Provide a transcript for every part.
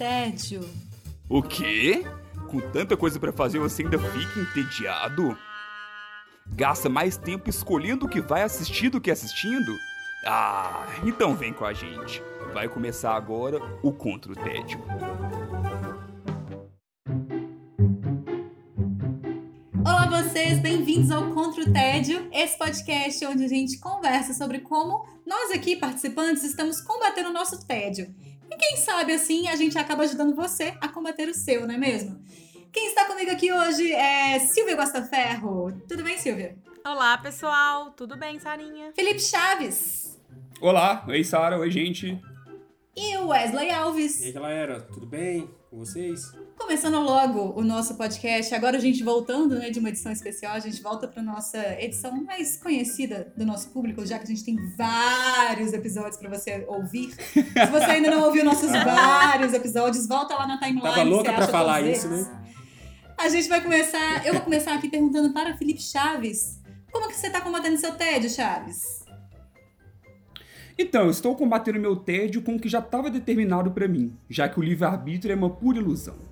tédio. O quê? Com tanta coisa para fazer você ainda fica entediado? Gasta mais tempo escolhendo o que vai assistir do que assistindo? Ah, então vem com a gente. Vai começar agora o Contra o Tédio. Olá vocês, bem-vindos ao Contra o Tédio, esse podcast onde a gente conversa sobre como nós aqui, participantes, estamos combatendo o nosso tédio. Quem sabe assim a gente acaba ajudando você a combater o seu, não é mesmo? Quem está comigo aqui hoje é Silvia Gostaferro. Tudo bem, Silvia? Olá, pessoal. Tudo bem, Sarinha? Felipe Chaves. Olá, oi Sara, oi gente. E o Wesley Alves. E aí, galera, tudo bem com vocês? Começando logo o nosso podcast, agora a gente voltando né, de uma edição especial, a gente volta para nossa edição mais conhecida do nosso público, já que a gente tem vários episódios para você ouvir. Se você ainda não ouviu nossos vários episódios, volta lá na timeline. Tava louca para falar isso, eles. né? A gente vai começar. Eu vou começar aqui perguntando para Felipe Chaves. Como que você tá combatendo seu tédio, Chaves? Então, eu estou combatendo meu tédio com o que já estava determinado para mim, já que o livre-arbítrio é uma pura ilusão.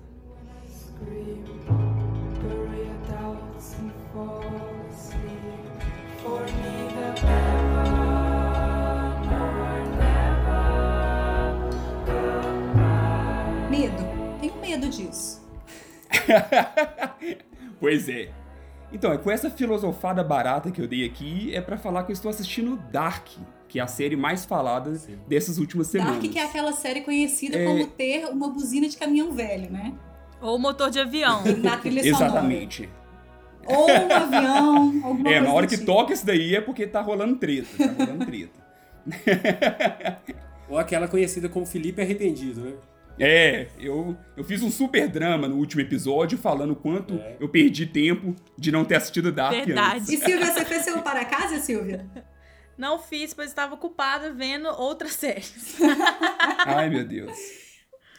Medo. Tenho medo disso. pois é. Então, é com essa filosofada barata que eu dei aqui, é para falar que eu estou assistindo Dark, que é a série mais falada Sim. dessas últimas semanas. Dark, que é aquela série conhecida É. como ter uma buzina de caminhão velho, né? Ou motor de avião. Na trilha sonora. Exatamente. Ou um avião, alguma É, coisa na hora que tipo. toca isso daí é porque tá rolando treta, tá rolando treta. Ou aquela conhecida como Felipe Arrependido, né? É, eu, eu fiz um super drama no último episódio falando o quanto É. eu perdi tempo de não ter assistido Dark Verdade. antes. E Silvia, você fez seu para casa, Silvia? Não fiz, pois estava ocupada vendo outras séries. Ai, meu Deus.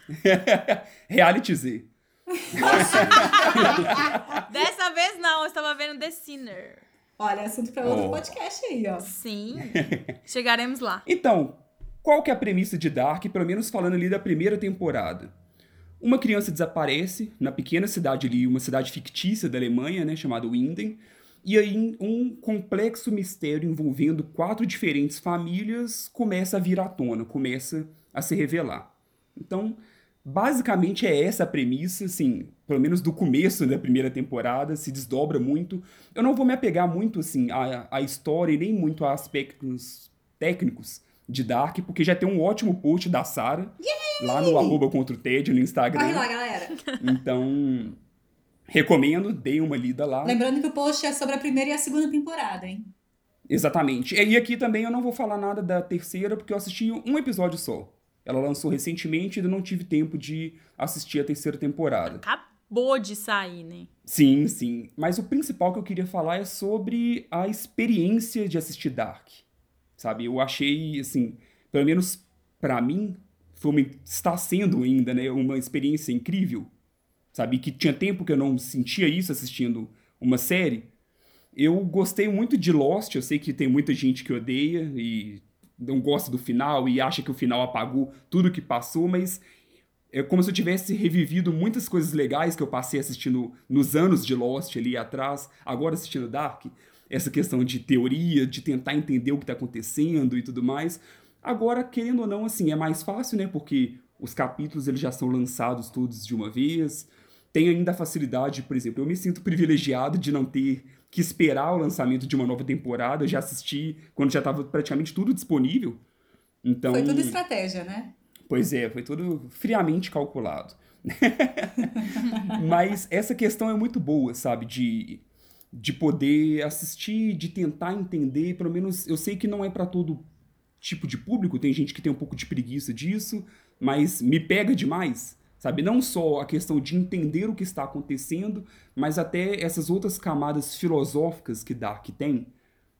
Reality Z. Dessa vez não, eu estava vendo The Sinner. Olha, assunto para outro Oh. podcast aí, ó. Sim, chegaremos lá. Então, qual que é a premissa de Dark, pelo menos falando ali da primeira temporada? Uma criança desaparece na pequena cidade ali, uma cidade fictícia da Alemanha, né, chamada Winden, e aí um complexo mistério envolvendo quatro diferentes famílias começa a vir à tona, começa a se revelar. Então, basicamente é essa a premissa, assim, pelo menos do começo da primeira temporada, se desdobra muito. Eu não vou me apegar muito, assim, à, à história e nem muito a aspectos técnicos de Dark, porque já tem um ótimo post da Sarah lá no arroba contra o Ted no Instagram. Corre lá, galera. Então, recomendo, dei uma lida lá. Lembrando que o post é sobre a primeira e a segunda temporada, hein? Exatamente. E aqui também eu não vou falar nada da terceira, porque eu assisti um episódio só. Ela lançou recentemente e ainda não tive tempo de assistir a terceira temporada. Acabou de sair, né? Sim, sim. Mas o principal que eu queria falar é sobre a experiência de assistir Dark. Sabe? Eu achei, assim, pelo menos pra mim, foi uma, está sendo ainda, né, uma experiência incrível. Sabe? Que tinha tempo que eu não sentia isso assistindo uma série. Eu gostei muito de Lost, eu sei que tem muita gente que odeia e não gosta do final e acha que o final apagou tudo que passou, mas é como se eu tivesse revivido muitas coisas legais que eu passei assistindo nos anos de Lost ali atrás, agora assistindo Dark. Essa questão de teoria, de tentar entender o que está acontecendo e tudo mais. Agora, querendo ou não, assim, é mais fácil, né? Porque os capítulos eles já são lançados todos de uma vez. Tem ainda a facilidade, por exemplo, eu me sinto privilegiado de não ter que esperar o lançamento de uma nova temporada. Já assisti quando já estava praticamente tudo disponível. Então, Foi tudo estratégia, né? Pois é, foi tudo friamente calculado. Mas essa questão é muito boa, sabe? De, de poder assistir, de tentar entender. Pelo menos eu sei que não é para todo tipo de público, tem gente que tem um pouco de preguiça disso, mas me pega demais, sabe? Não só a questão de entender o que está acontecendo, mas até essas outras camadas filosóficas que Dark tem.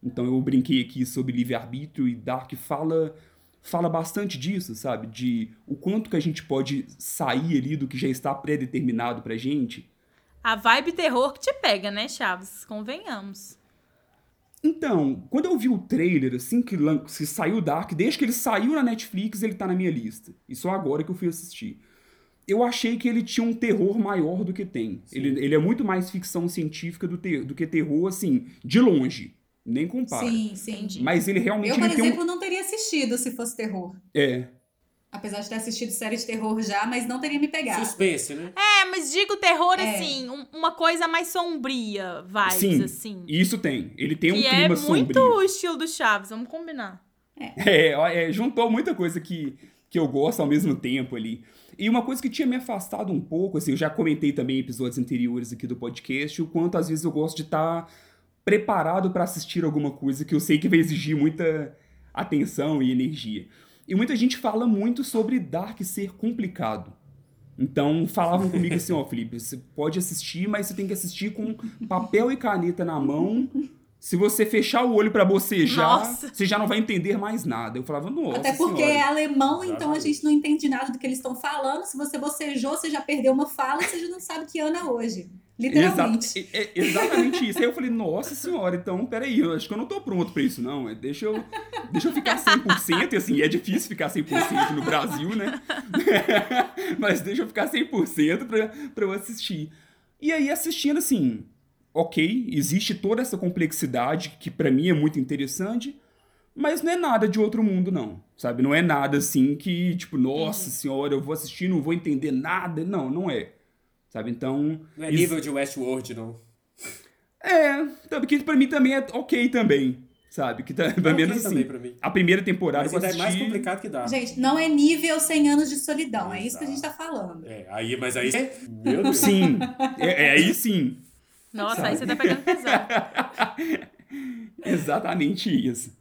Então eu brinquei aqui sobre livre-arbítrio e Dark fala fala bastante disso, sabe? De o quanto que a gente pode sair ali do que já está pré-determinado pra gente. A vibe terror que te pega, né, Chaves? Convenhamos. Então, quando eu vi o trailer, assim, que, que saiu o Dark, desde que ele saiu na Netflix, ele tá na minha lista. E só agora que eu fui assistir. Eu achei que ele tinha um terror maior do que tem. Ele, ele é muito mais ficção científica do, ter, do que terror, assim, de longe. Nem compara. Sim, sim. Mas ele realmente Eu, por ele tem um- exemplo, não teria assistido se fosse terror. É, Apesar de ter assistido série de terror já, mas não teria me pegado. Suspense, né? É, mas digo terror É. assim, um- uma coisa mais sombria, vibes, Sim. assim. isso tem. Ele tem um que clima é muito sombrio. o estilo do Chaves, vamos combinar. É, ó, é, juntou muita coisa que, que eu gosto ao mesmo tempo ali. E uma coisa que tinha me afastado um pouco, assim, eu já comentei também em episódios anteriores aqui do podcast, o quanto às vezes eu gosto de estar preparado para assistir alguma coisa que eu sei que vai exigir muita atenção e energia. E muita gente fala muito sobre Dark ser complicado. Então falavam comigo assim, ó, Felipe, você pode assistir, mas você tem que assistir com papel e caneta na mão. Se você fechar o olho pra bocejar, Nossa. você já não vai entender mais nada. Eu falava, nossa Até porque senhora. é alemão, então a gente não entende nada do que eles estão falando. Se você bocejou, você já perdeu uma fala e você já não sabe que ano é hoje. Literalmente. Exa- é- é exatamente isso. Aí eu falei, nossa senhora, então, peraí, eu acho que eu não tô pronto pra isso, não. É, Deixa eu, deixa eu ficar 100%, e assim, é difícil ficar 100% no Brasil, né? Mas deixa eu ficar 100% pra, pra eu assistir. E aí, assistindo, assim, ok, existe toda essa complexidade, que pra mim é muito interessante, mas não é nada de outro mundo, não. Sabe? Não é nada assim que, tipo, nossa senhora, eu vou assistir, não vou entender nada. Não, não é. Sabe? Então. Não é isso- nível de Westworld, não. é, tá, porque pra mim também é ok também, sabe? Que tá, pelo menos também assim. A primeira temporada Mas eu ainda é assisti... mais complicado que dá. Gente, não é nível 100 anos de solidão. É isso que a gente tá falando. É, aí, mas aí. Meu Deus. Sim, é, é aí sim. Nossa, aí você tá pegando pesado. Exatamente isso.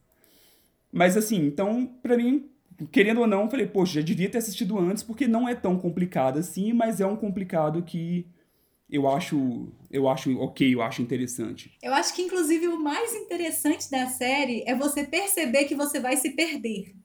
Mas assim, então, pra mim, querendo ou não, eu falei, poxa, já devia ter assistido antes, porque não é tão complicado assim, mas é um complicado que eu acho, eu acho ok, eu acho interessante. Eu acho que, inclusive, o mais interessante da série é você perceber que você vai se perder.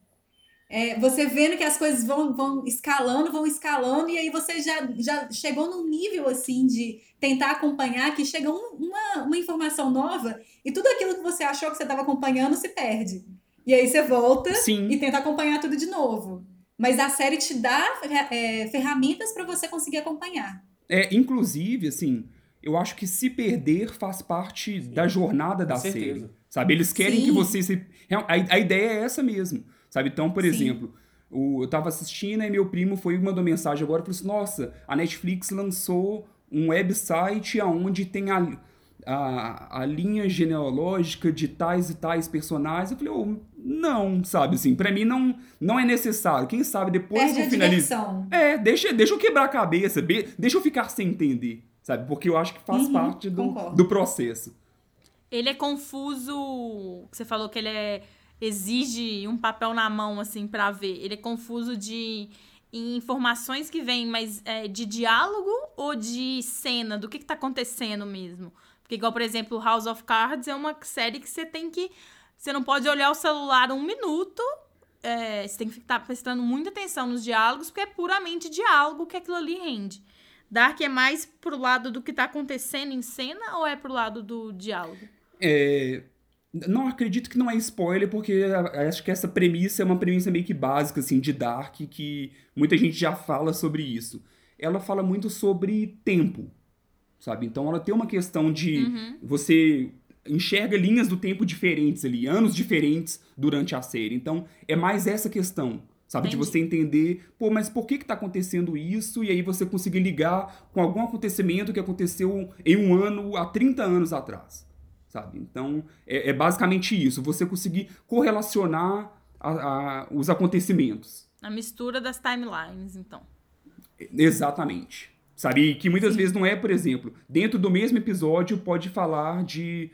É, você vendo que as coisas vão, vão escalando, vão escalando, e aí você já, já chegou num nível assim de tentar acompanhar que chega um- uma, uma informação nova e tudo aquilo que você achou que você estava acompanhando se perde. E aí você volta Sim. e tenta acompanhar tudo de novo. Mas a série te dá é, ferramentas para você conseguir acompanhar. É, inclusive, assim, eu acho que se perder faz parte da jornada da Com certeza. série. Sabe? Eles querem Sim. que você se. A, a ideia é essa mesmo. Sabe? Então, por Sim. exemplo, o, eu tava assistindo e meu primo foi e mandou mensagem agora e falou assim: Nossa, a Netflix lançou um website onde tem a, a, a linha genealógica de tais e tais personagens. Eu falei, oh, não, sabe assim, pra mim não, não é necessário. Quem sabe depois Perde que eu diversão. É, deixa, deixa eu quebrar a cabeça, be- deixa eu ficar sem entender, sabe? Porque eu acho que faz Uhum, parte do, concordo. do processo. Ele é confuso. Você falou que ele é exige um papel na mão assim pra ver. Ele é confuso de informações que vêm, mas é, de diálogo ou de cena, do que, que tá acontecendo mesmo. Porque, igual, por exemplo, House of Cards é uma série que você tem que. Você não pode olhar o celular um minuto. é, você tem que estar prestando muita atenção nos diálogos, porque é puramente diálogo que aquilo ali rende. Dark é mais pro lado do que tá acontecendo em cena ou é pro lado do diálogo? É, não acredito que não é spoiler, porque acho que essa premissa é uma premissa meio que básica, assim, de Dark, que muita gente já fala sobre isso. Ela fala muito sobre tempo, sabe? Então ela tem uma questão de Uhum. você enxerga linhas do tempo diferentes ali, anos diferentes durante a série. Então é mais essa questão, sabe? De Entendi. você entender, pô, mas por que que tá acontecendo isso? E aí você conseguir ligar com algum acontecimento que aconteceu em um ano há 30 anos atrás, sabe? Então é, é basicamente isso, você conseguir correlacionar a- a- os acontecimentos. A mistura das timelines, então. Exatamente. Sabe? E que muitas vezes não é, por exemplo, dentro do mesmo episódio pode falar de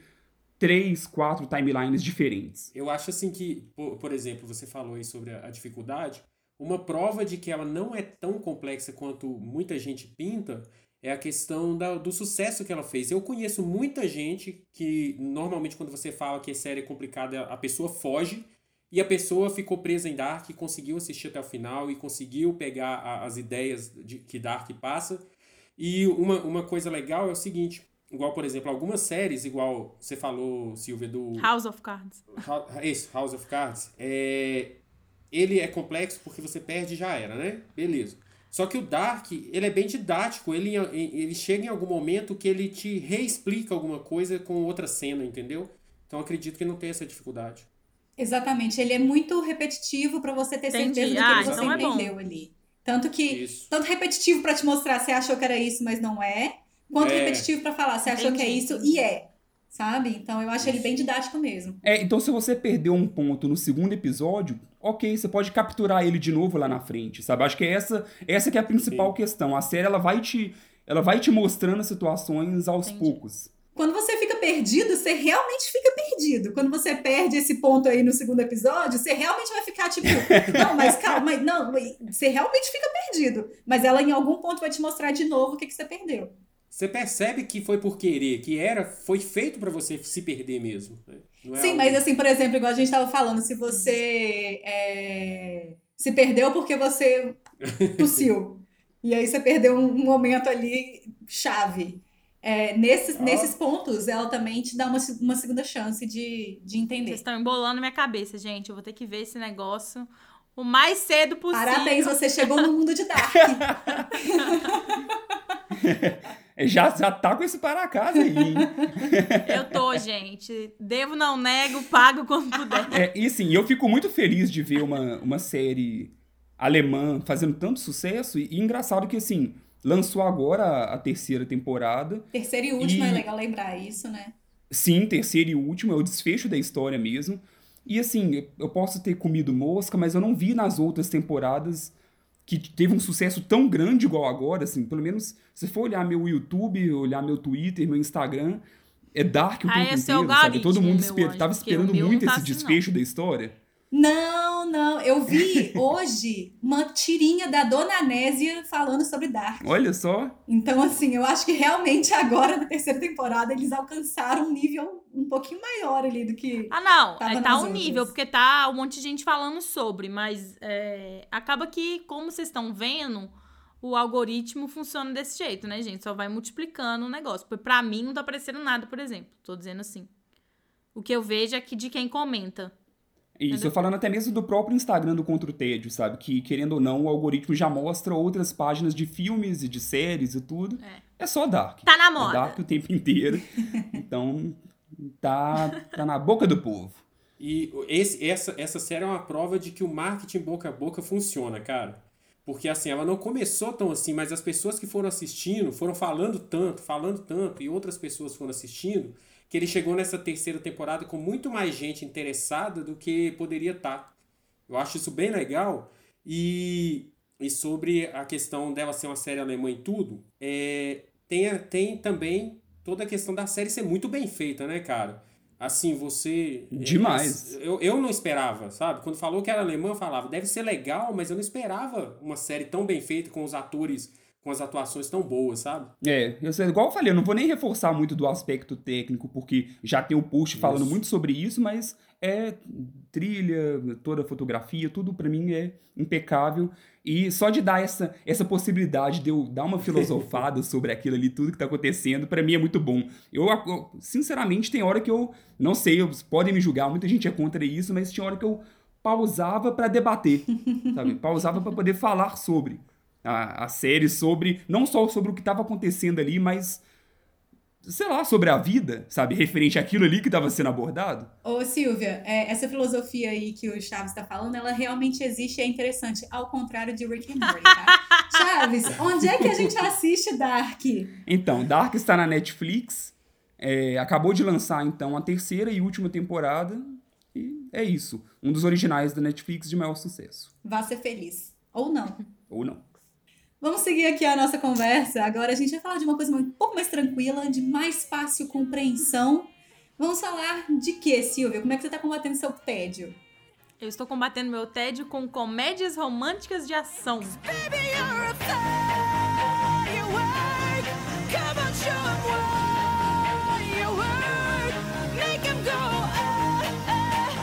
três, quatro timelines diferentes. Eu acho assim que, por, por exemplo, você falou aí sobre a, a dificuldade. Uma prova de que ela não é tão complexa quanto muita gente pinta é a questão da- do sucesso que ela fez. Eu conheço muita gente que, normalmente, quando você fala que a série é complicada, a pessoa foge e a pessoa ficou presa em Dark e conseguiu assistir até o final e conseguiu pegar a- as ideias de, que Dark passa. E uma, uma coisa legal é o seguinte. Igual, por exemplo, algumas séries, igual você falou, Silvia, do House of Cards. Esse, House of Cards, é, ele é complexo porque você perde e já era, né? Beleza. Só que o Dark, ele é bem didático. Ele, ele chega em algum momento que ele te reexplica alguma coisa com outra cena, entendeu? Então acredito que não tem essa dificuldade. Exatamente. Ele é muito repetitivo para você ter Entendi. certeza do que Ah, você então é bom. entendeu ali. Tanto que Isso. tanto repetitivo para te mostrar você achou que era isso, mas não é, quanto É. repetitivo para falar você achou que é Entendi. isso e é. Sabe? Então eu acho ele bem didático mesmo. É, então se você perdeu um ponto no segundo episódio, ok, você pode capturar ele de novo lá na frente, sabe? Acho que é essa, essa que é a principal questão. A série ela vai te, ela vai te mostrando as situações aos Entendi. poucos. Quando você fica perdido, você realmente fica perdido. Quando você perde esse ponto aí no segundo episódio, você realmente vai ficar tipo, não, mas calma, mas não, você realmente fica perdido. Mas ela em algum ponto vai te mostrar de novo o que, que você perdeu. Você percebe que foi por querer, que era, foi feito pra você se perder mesmo. né? Não é Sim, algo- mas assim, por exemplo, igual a gente tava falando, se você é, se perdeu porque você tossiu. e aí você perdeu um, um momento ali chave. É, nesses, Ah. nesses pontos, ela também te dá uma, uma segunda chance de, de Vocês entender. estão embolando minha cabeça, gente. Eu vou ter que ver esse negócio o mais cedo possível. Parabéns, você chegou no mundo de Dark. É, Já, já tá com esse para casa aí, hein? Eu tô, gente. Devo, não nego, pago quando puder. É, e assim, eu fico muito feliz de ver uma, uma série alemã fazendo tanto sucesso. E, e engraçado que, assim, lançou agora a, a terceira temporada. Terceira e última, E- é legal lembrar isso, né? Sim, terceiro e último, é o desfecho da história mesmo. E assim, eu posso ter comido mosca, mas eu não vi nas outras temporadas que teve um sucesso tão grande igual agora, assim, pelo menos se for olhar meu YouTube, olhar meu Twitter, meu Instagram, é dark o Ah, tempo é o inteiro, sabe? Todo mundo esper- anjo, tava esperando muito não tá esse assim, não. desfecho da história. Não, não. Eu vi hoje uma tirinha da Dona Nésia falando sobre Dark. Olha só, Então, assim, eu acho que realmente agora, na terceira temporada, eles alcançaram um nível um pouquinho maior ali do que. Ah, não. Tava é, tá o outras. nível, porque tá um monte de gente falando sobre, mas é, acaba que, como vocês estão vendo, o algoritmo funciona desse jeito, né, gente? Só vai multiplicando o negócio. Porque pra mim não tá aparecendo nada, por exemplo. Tô dizendo assim. O que eu vejo é que de quem comenta. Isso, eu falando até mesmo do próprio Instagram do Contra o Tédio, sabe? Que, querendo ou não, o algoritmo já mostra outras páginas de filmes e de séries e tudo. É. É só Dark. Tá na É moda. Dark o tempo inteiro. Então, tá, tá na boca do povo. E esse, essa, essa série é uma prova de que o marketing boca a boca funciona, cara. Porque assim, ela não começou tão assim, mas as pessoas que foram assistindo foram falando tanto, falando tanto, e outras pessoas foram assistindo, que ele chegou nessa terceira temporada com muito mais gente interessada do que poderia estar. Eu acho isso bem legal. E, e sobre a questão dela ser uma série alemã e tudo, é, tem, tem também toda a questão da série ser muito bem feita, né, cara? Assim, você. Demais. Eu, eu não esperava, sabe? Quando falou que era alemã, eu falava, deve ser legal, mas eu não esperava uma série tão bem feita, com os atores, com as atuações tão boas, sabe? É, eu sei, igual eu falei, eu não vou nem reforçar muito do aspecto técnico, porque já tem o post falando Isso. muito sobre isso, mas é trilha, toda a fotografia, tudo pra mim é impecável. E só de dar essa, essa possibilidade de eu dar uma filosofada sobre aquilo ali, tudo que tá acontecendo, pra mim é muito bom. Eu, sinceramente, tem hora que eu, não sei, podem me julgar, muita gente é contra isso, mas tinha hora que eu pausava pra debater, sabe? Pausava pra poder falar sobre a, a série, sobre, não só sobre o que tava acontecendo ali, mas, sei lá, sobre a vida, sabe? Referente àquilo ali que tava sendo abordado. Ô, Silvia, é, essa filosofia aí que o Chaves tá falando, ela realmente existe e é interessante, ao contrário de Rick and Morty, tá? Chaves, onde é que a gente assiste Dark? Então, Dark está na Netflix, é, acabou de lançar, então, a terceira e última temporada, e é isso. Um dos originais da Netflix de maior sucesso. Vá ser feliz. Ou não. Ou não. Vamos seguir aqui a nossa conversa. Agora a gente vai falar de uma coisa um pouco mais tranquila, de mais fácil compreensão. Vamos falar de quê, Silvia? Como é que você tá combatendo seu tédio? Eu estou combatendo meu tédio com comédias românticas de ação.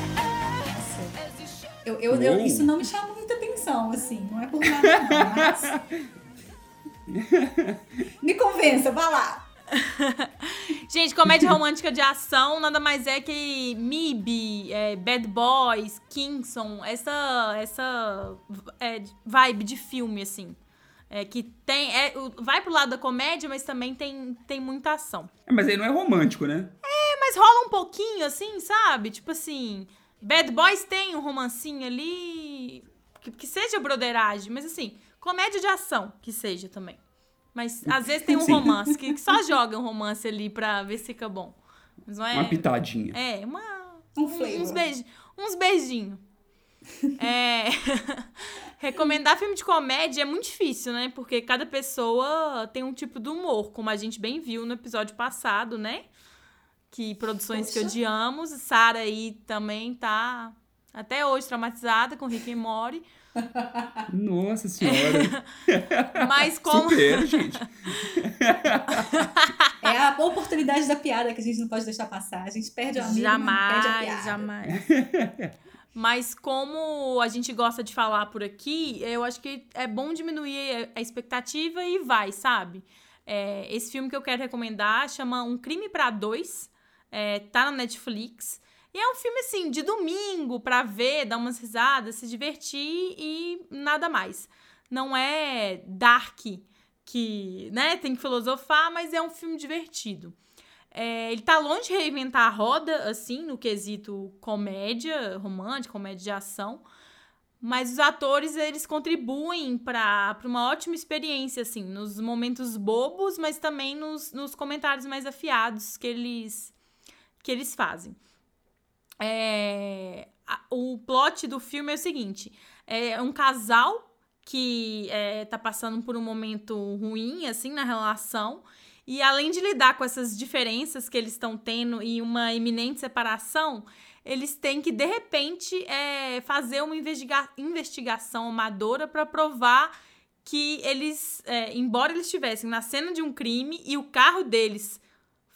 As you should. Eu, eu, eu- isso não me chama assim. Não é por nada, não. Mas... me convença, vá lá. Gente, comédia romântica de ação nada mais é que MIB, é, Bad Boys, Kingston, essa, essa é, vibe de filme, assim. É, que tem. É, vai pro lado da comédia, mas também tem, tem muita ação. É, Mas aí não é romântico, né? Mas rola um pouquinho, assim, sabe? Tipo assim. Bad Boys tem um romancinho ali. Que, que seja broderagem, mas assim, comédia de ação que seja também. Mas às vezes tem um Sim. romance, que, que só joga um romance ali pra ver se fica bom. Mas não é. Uma pitadinha. É, uma. Um flavor. Uns, beij, uns beijinhos. É, recomendar filme de comédia é muito difícil, né? Porque cada pessoa tem um tipo de humor, como a gente bem viu no episódio passado, né? Que produções que Poxa. odiamos. Sara aí também tá até hoje traumatizada com Rick e Morty. Nossa senhora. Mas como. Supera, gente. É a oportunidade da piada que a gente não pode deixar passar. A gente perde o amigo, mas perde a Jamais, piada. jamais. Mas como a gente gosta de falar por aqui, eu acho que é bom diminuir a expectativa e vai, sabe? É, esse filme que eu quero recomendar chama Um Crime pra Dois, é, tá na Netflix. E é um filme, assim, de domingo pra ver, dar umas risadas, se divertir e nada mais. Não é dark, que, né, tem que filosofar, mas é um filme divertido. É, ele tá longe de reinventar a roda, assim, no quesito comédia romântica, comédia de ação. Mas os atores, eles contribuem para uma ótima experiência, assim, nos momentos bobos, mas também nos, nos comentários mais afiados que eles, que eles fazem. É, a- o plot do filme é o seguinte: é um casal que é, tá passando por um momento ruim, assim, na relação. E além de lidar com essas diferenças que eles estão tendo e uma iminente separação, eles têm que, de repente, é, fazer uma investiga investigação amadora para provar que eles, é, embora eles estivessem na cena de um crime e o carro deles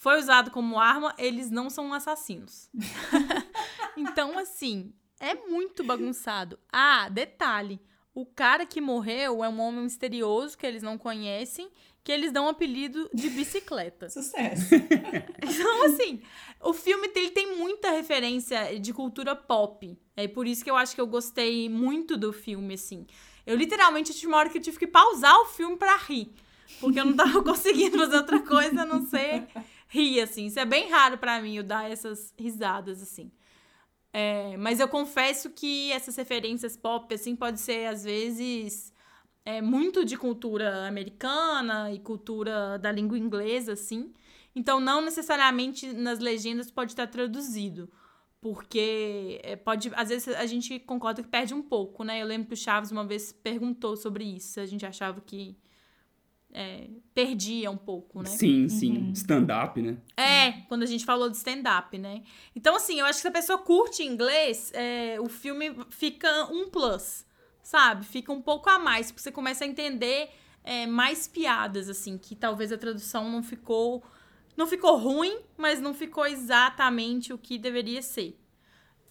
foi usado como arma, eles não são assassinos. então, assim, é muito bagunçado. Ah, detalhe: o cara que morreu é um homem misterioso que eles não conhecem, que eles dão o apelido de bicicleta. Sucesso. Então, assim, o filme ele tem muita referência de cultura pop. É por isso que eu acho que eu gostei muito do filme, assim. Eu literalmente tive uma hora que eu tive que pausar o filme pra rir. Porque eu não tava conseguindo fazer outra coisa a não ser rir, assim. Isso é bem raro pra mim, eu dar essas risadas, assim. É, mas eu confesso que essas referências pop, assim, pode ser, às vezes, é, muito de cultura americana e cultura da língua inglesa, assim. Então, não necessariamente nas legendas pode estar traduzido. Porque é, pode. Às vezes a gente concorda que perde um pouco, né? Eu lembro que o Chaves uma vez perguntou sobre isso. A gente achava que é, perdia um pouco, né? Sim, sim. Stand-up, né? É, quando a gente falou de stand-up, né? Então, assim, eu acho que se a pessoa curte inglês, é, o filme fica um plus, sabe? Fica um pouco a mais, porque você começa a entender é, mais piadas, assim, que talvez a tradução não ficou. Não ficou ruim, mas não ficou exatamente o que deveria ser.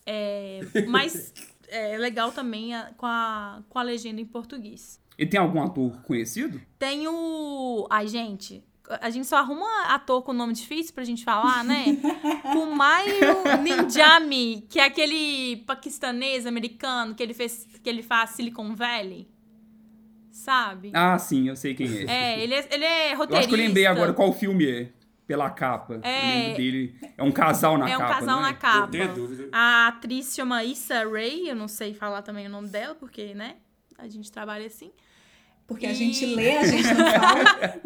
É, mas é legal também a- com, a, com a legenda em português. E tem algum ator conhecido? Tem o. Ai, gente. A gente só arruma ator com nome difícil pra gente falar, né? Kumail Ninjami, que é aquele paquistanês americano que ele fez que ele faz Silicon Valley. Sabe? Ah, sim, eu sei quem é. É, ele é, ele é eu roteirista. acho que eu lembrei agora qual filme é. Pela capa. É. Eu dele. É um casal na É um capa. casal não na é? Não capa. tenho dúvida. A atriz chama Issa Rae, eu não sei falar também o nome dela, porque, né? A gente trabalha assim. Porque a E- gente lê, a gente não fala.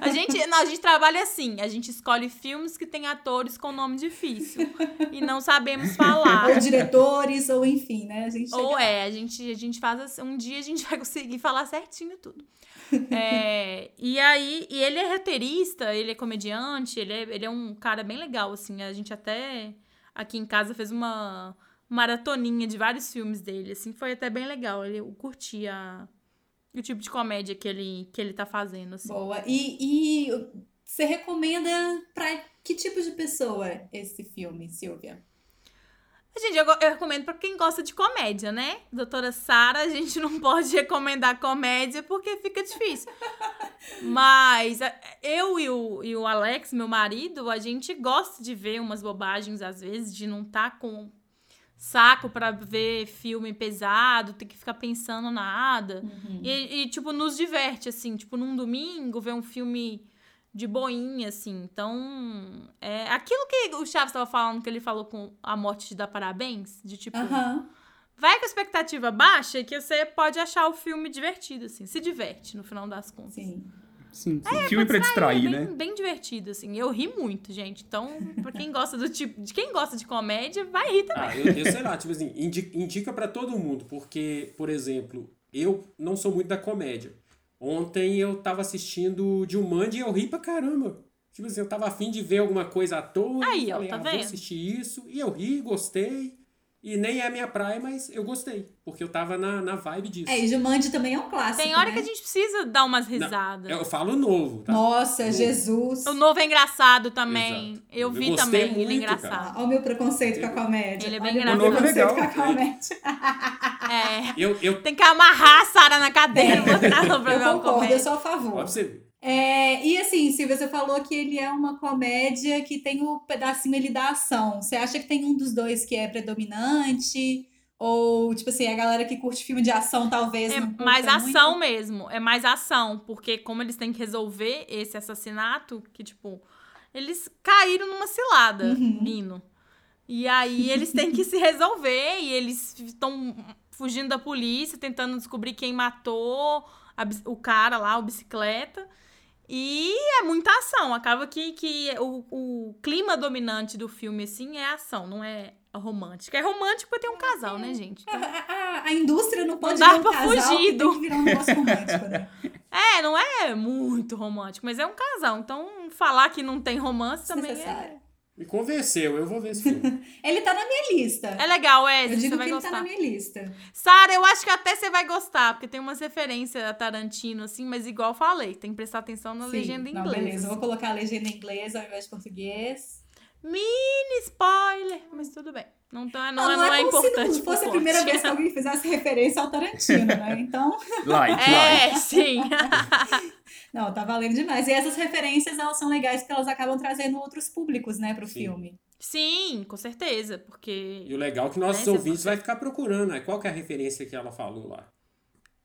A gente, não, a gente trabalha assim, a gente escolhe filmes que tem atores com nome difícil e não sabemos falar. ou diretores, ou enfim, né? A gente Ou é, a gente, a gente faz assim, um dia a gente vai conseguir falar certinho tudo. É, e aí, e ele é roteirista, ele é comediante, ele é, ele é um cara bem legal, assim. A gente até aqui em casa fez uma maratoninha de vários filmes dele, assim, foi até bem legal. Ele, eu curti a- o tipo de comédia que ele, que ele tá fazendo, assim. Boa. E, e você recomenda pra que tipo de pessoa esse filme, Silvia? Gente, eu, eu recomendo pra quem gosta de comédia, né? Doutora Sara, a gente não pode recomendar comédia porque fica difícil. Mas a- eu e o, e o Alex, meu marido, a gente gosta de ver umas bobagens às vezes, de não estar com saco pra ver filme pesado, ter que ficar pensando nada. Uhum. E, e, tipo, nos diverte, assim. Tipo, num domingo, ver um filme de boinha, assim. Então, é aquilo que o Chaves tava falando, que ele falou com A Morte te dá parabéns, de tipo... Aham. Vai com a expectativa baixa que você pode achar o filme divertido, assim. Se diverte, no final das contas. Sim. Sim, sim. Filme pra distrair, bem, né? bem divertido, assim. Eu ri muito, gente. Então, pra quem gosta do tipo. De quem gosta de comédia, vai rir também. Ah, eu, eu sei lá, tipo assim, indi- indica pra todo mundo, porque, por exemplo, eu não sou muito da comédia. Ontem eu tava assistindo Jumanji e eu ri pra caramba. Tipo assim, eu tava afim de ver alguma coisa à toa. Aí, e ó, falei, tá ah, vendo? vou assistir isso. E eu ri, gostei. E nem é minha praia, mas eu gostei. Porque eu tava na, na vibe disso. É, e Jumanji também é um clássico. Tem hora né? que a gente precisa dar umas Não, risadas. eu falo novo, tá? Nossa, Novo. Jesus. O novo é engraçado também. Exato. Eu Eu vi também, ele é muito, engraçado. Olha o meu preconceito com a comédia. Ele é bem Olha engraçado. o novo é preconceito legal. com a comédia. É. Eu, eu, Tem que amarrar a Sara na cadeira e botar ela pra Eu concordo, eu comédia. sou a favor. você ver. É, e assim, Silvia, você falou que ele é uma comédia que tem o pedacinho ali da ação. Você acha que tem um dos dois que é predominante? Ou, tipo assim, a galera que curte filme de ação talvez É mais muito? ação mesmo. É mais ação. Porque como eles têm que resolver esse assassinato, que, tipo, eles caíram numa cilada, Uhum. E aí eles têm que se resolver e eles estão fugindo da polícia, tentando descobrir quem matou a o cara lá, o bicicleta. E é muita ação. Acaba que, que o, o clima dominante do filme, assim, é ação, não é romântica. É romântico porque tem um casal, né, gente? Então- A, a- a indústria não pode dá ver um pra casal fugir do- virar um negócio romântico, né? É, não é muito romântico, mas é um casal. Então, falar que não tem romance também é. Me convenceu, eu vou ver esse filme. Ele tá na minha lista. é legal, Eu Wesley, digo você que vai ele tá gostar. na minha lista. Sara, eu acho que até você vai gostar, porque tem umas referências a Tarantino, assim, mas igual eu falei, tem que prestar atenção na Sim. legenda em Não, inglês. beleza, eu vou colocar a legenda em inglês ao invés de português. Mini spoiler, mas tudo bem. Não, tá, não, Ah, é, não é como se importante. não fosse a primeira vez que alguém fizesse referência ao Tarantino, né? Então, Light, light. É, sim. não, tá valendo demais. E essas referências, elas são legais porque elas acabam trazendo outros públicos, né, pro Sim. filme. sim, com certeza, porque... E o legal é que nossos Né, ouvintes vai ficar procurando, né? Qual que é a referência que ela falou lá?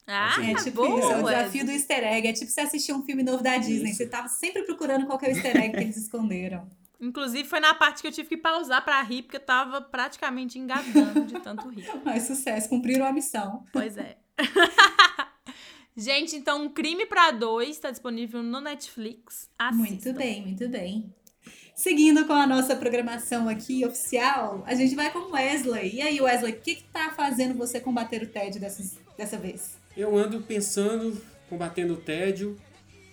Ah, É tipo boa, isso, é o desafio do easter egg. É tipo você assistir um filme novo da Disney. Isso. Você tava sempre procurando qual que é o easter egg que eles esconderam. Inclusive, foi na parte que eu tive que pausar pra rir, porque eu tava praticamente engasgando de tanto rir. Mas sucesso, cumpriram a missão. Pois é. Gente, então, Crime pra Dois tá disponível no Netflix. Assistam. Muito bem, muito bem. Seguindo com a nossa programação aqui oficial, a gente vai com o Wesley. E aí, Wesley, o que, que tá fazendo você combater o TED dessas, dessa vez? Eu ando pensando, combatendo o tédio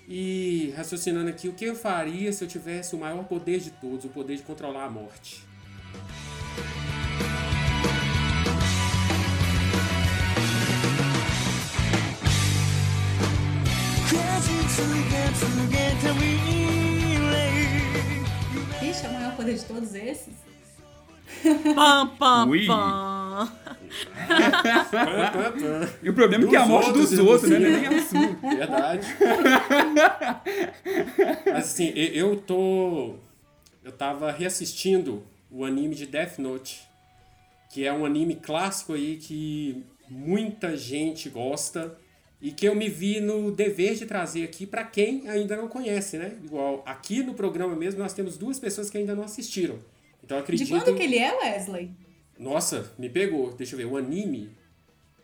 e raciocinando aqui o que eu faria se eu tivesse o maior poder de todos, o poder de controlar a morte. Ixi, é o maior poder de todos esses? Pam, pam, Ui. pam. E o problema é que é a morte outros, dos outros, né? Nem a sua. Verdade. Mas assim, eu tô. Eu tava reassistindo o anime de Death Note, que é um anime clássico aí que muita gente gosta e que eu me vi no dever de trazer aqui pra quem ainda não conhece, né? Igual aqui no programa mesmo nós temos duas pessoas que ainda não assistiram. Então eu De acredito. quando que ele é, Wesley? Nossa, me pegou. Deixa eu ver. O anime.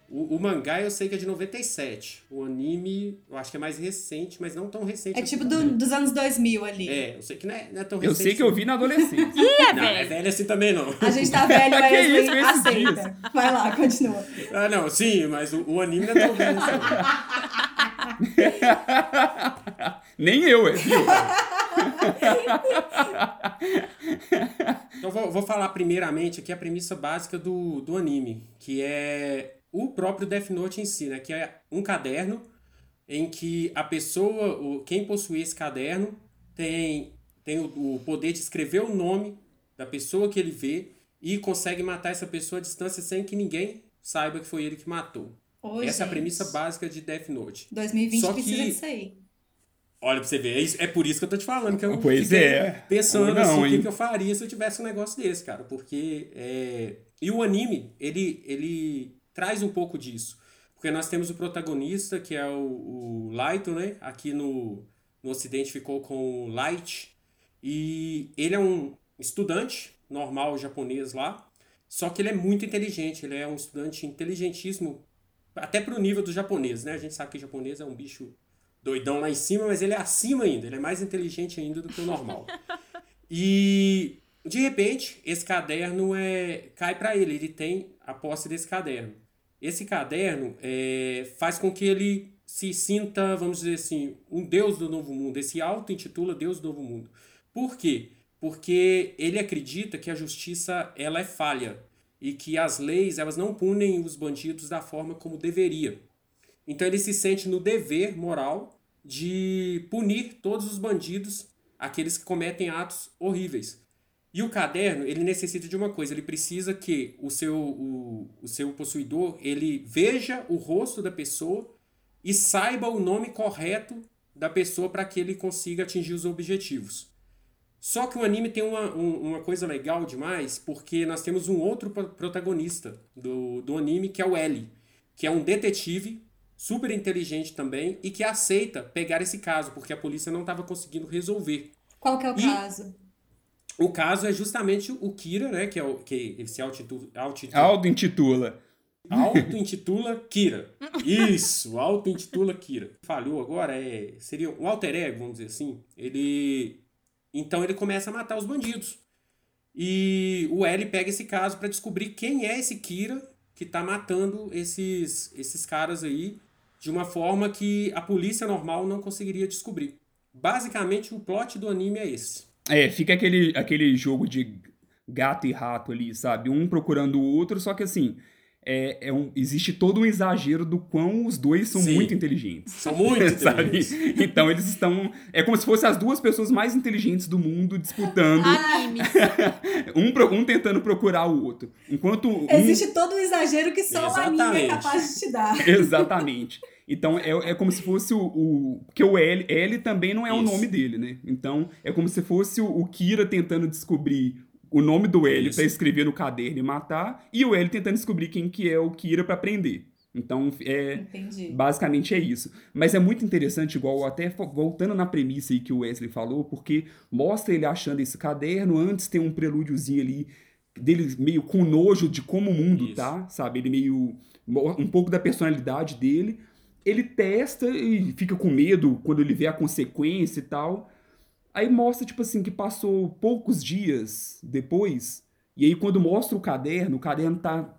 O, o mangá eu sei que é de 97. O anime eu acho que é mais recente, mas não tão recente. É assim tipo do- dos anos 2000 ali. É, eu sei que não é, não é tão Eu recente. sei que eu vi na adolescência. Ih, é Não, é velho. velho assim também não. A gente tá velho, Que Wesley, isso, aceita. Vai lá, continua. Ah, não, sim, mas o, o anime não é tão velho assim. Nem eu, é, viu? Então vou, vou falar primeiramente aqui a premissa básica do, do anime, que é o próprio Death Note em si, né? Que é um caderno em que a pessoa, o, quem possui esse caderno, tem, tem o, o poder de escrever o nome da pessoa que ele vê e consegue matar essa pessoa à distância sem que ninguém saiba que foi ele que matou. Ô, Essa é a gente, premissa básica de Death Note. 2020 Só precisa que- disso aí. Olha pra você ver, é, isso- é por isso que eu tô te falando, que eu Pois é. pensando não, assim, o que, que eu faria se eu tivesse um negócio desse, cara. Porque é, E o anime, ele, ele traz um pouco disso. Porque nós temos o protagonista, que é o, o Light, né? Aqui no, no ocidente ficou com o Light. E ele é um estudante normal japonês lá. Só que ele é muito inteligente. Ele é um estudante inteligentíssimo. Até pro nível do japonês, né? A gente sabe que o japonês é um bicho doidão lá em cima, mas ele é acima ainda. Ele é mais inteligente ainda do que o normal. E de repente, esse caderno é cai para ele, ele tem a posse desse caderno. Esse caderno é, faz com que ele se sinta, vamos dizer assim, um deus do novo mundo. Esse auto-intitula Deus do Novo Mundo. Por quê? Porque ele acredita que a justiça ela é falha e que as leis elas não punem os bandidos da forma como deveria. Então ele se sente no dever moral de punir todos os bandidos, aqueles que cometem atos horríveis. E o caderno, ele necessita de uma coisa, ele precisa que o seu, o, o seu possuidor, ele veja o rosto da pessoa e saiba o nome correto da pessoa para que ele consiga atingir os objetivos. Só que o anime tem uma, um- uma coisa legal demais, porque nós temos um outro pro- protagonista do, do anime, que é o L, que é um detetive super inteligente também e que aceita pegar esse caso, porque a polícia não estava conseguindo resolver. Qual que é o E- caso? O caso é justamente o Kira, né? Que é o que ele se auto-intitula. Auto-intitula. Auto-intitula Kira. Isso, auto-intitula Kira. Falhou agora, é, seria um alter ego, vamos dizer assim. Ele. Então ele começa a matar os bandidos. E o L pega esse caso para descobrir quem é esse Kira que tá matando esses, esses caras aí de uma forma que a polícia normal não conseguiria descobrir. Basicamente, o plot do anime é esse. É, fica aquele, aquele jogo de gato e rato ali, sabe? Um procurando o outro, só que assim, é, é um, existe todo um exagero do quão os dois são Sim. muito inteligentes. São muito sabe? inteligentes. Então eles estão. É como se fossem as duas pessoas mais inteligentes do mundo disputando, Animes. um, um tentando procurar o outro. Enquanto um. Existe todo um exagero que só o anime é Exatamente. capaz de te dar. Exatamente. Então é, é como se fosse o, o. Porque o L, L também não é o Isso. nome dele, né? Então é como se fosse o, o Kira tentando descobrir o nome do L pra escrever no caderno e matar, e o L tentando descobrir quem que é o Kira pra prender. Então é. Entendi. Basicamente é isso. Mas é muito interessante, igual até voltando na premissa aí que o Wesley falou, porque mostra ele achando esse caderno, antes tem um prelúdiozinho ali dele meio com nojo de como o mundo Isso. tá, sabe? Ele meio um pouco da personalidade dele. Ele testa e fica com medo quando ele vê a consequência e tal. Aí mostra tipo assim que passou poucos dias depois, e aí quando mostra o caderno, o caderno tá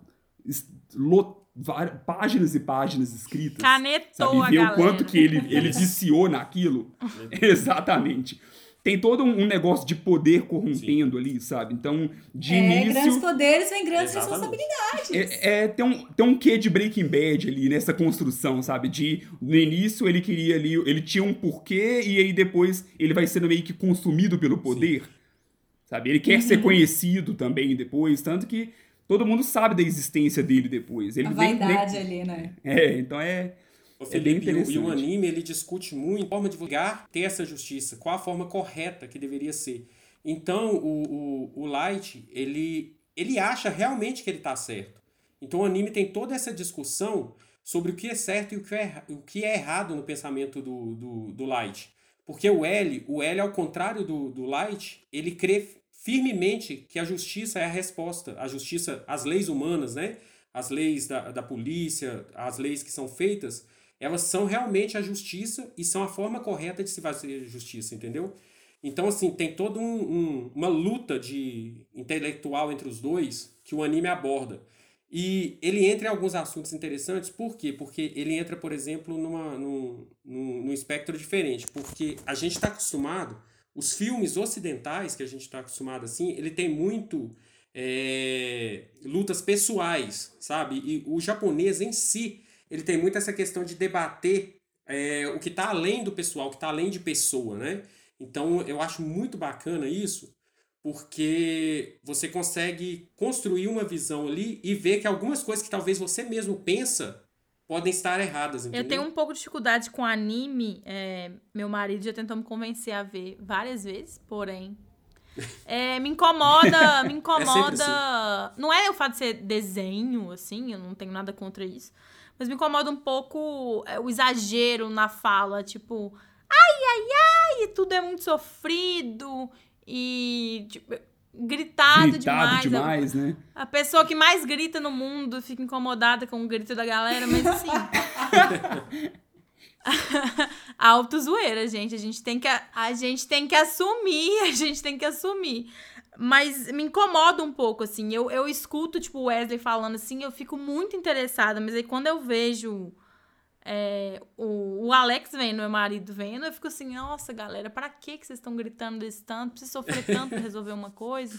páginas e páginas escritas. Canetou Sabe? a Ver galera. o quanto que ele, ele viciou naquilo. Exatamente. Tem todo um negócio de poder corrompendo ali, sabe? Então, de é, grandes início. poderes vem grandes Exatamente. responsabilidades. É, é, tem, um, tem um quê de Breaking Bad ali nessa construção, sabe? De no início ele queria ali, ele tinha um porquê e aí depois ele vai sendo meio que consumido pelo poder, sabe? Ele quer Uhum. ser conhecido também depois, tanto que todo mundo sabe da existência dele depois. Ele A nem- nem- vaidade ali, né? É, então é Ô, É bem Felipe, e o- anime ele discute muito a forma de vulgar ter essa justiça, qual a forma correta que deveria ser. Então, o, o, o Light, ele, ele acha realmente que ele está certo. Então, o anime tem toda essa discussão sobre o que é certo e o que é, o que é errado no pensamento do, do, do Light. Porque o L, o L, ao contrário do, do Light, ele crê firmemente que a justiça é a resposta. A justiça, as leis humanas, né? As leis da, da polícia, as leis que são feitas, elas são realmente a justiça e são a forma correta de se fazer justiça, entendeu? Então, assim, tem toda um, um- uma luta de intelectual entre os dois que o anime aborda. E ele entra em alguns assuntos interessantes, por quê? Porque ele entra, por exemplo, numa, num, num, num espectro diferente. Porque a gente está acostumado, os filmes ocidentais que a gente está acostumado assim, ele tem muito é, lutas pessoais, sabe? E o japonês em si, ele tem muito essa questão de debater é, o que está além do pessoal, o que está além de pessoa, né? Então eu acho muito bacana isso, porque você consegue construir uma visão ali e ver que algumas coisas que talvez você mesmo pensa podem estar erradas, entendeu? Eu tenho um pouco de dificuldade com anime. é, meu marido já tentou me convencer a ver várias vezes, porém, É, me incomoda, me É incomoda. sempre Não é o fato de ser desenho, assim, eu não tenho nada contra isso. Mas me incomoda um pouco é, o exagero na fala, tipo, ai, ai, ai, tudo é muito sofrido e tipo, gritado, Gritado demais. demais, né? A pessoa que mais grita no mundo fica incomodada com o grito da galera, mas assim. Alto zoeira, gente. A gente tem que a gente tem que assumir, a gente tem que assumir. Mas me incomoda um pouco, assim. Eu, eu escuto, tipo, o Wesley falando assim, eu fico muito interessada. Mas aí quando eu vejo é, o, o Alex vendo, meu marido vendo, eu fico assim, nossa, galera, pra que vocês estão gritando desse tanto? Precisa sofrer tanto pra resolver uma coisa?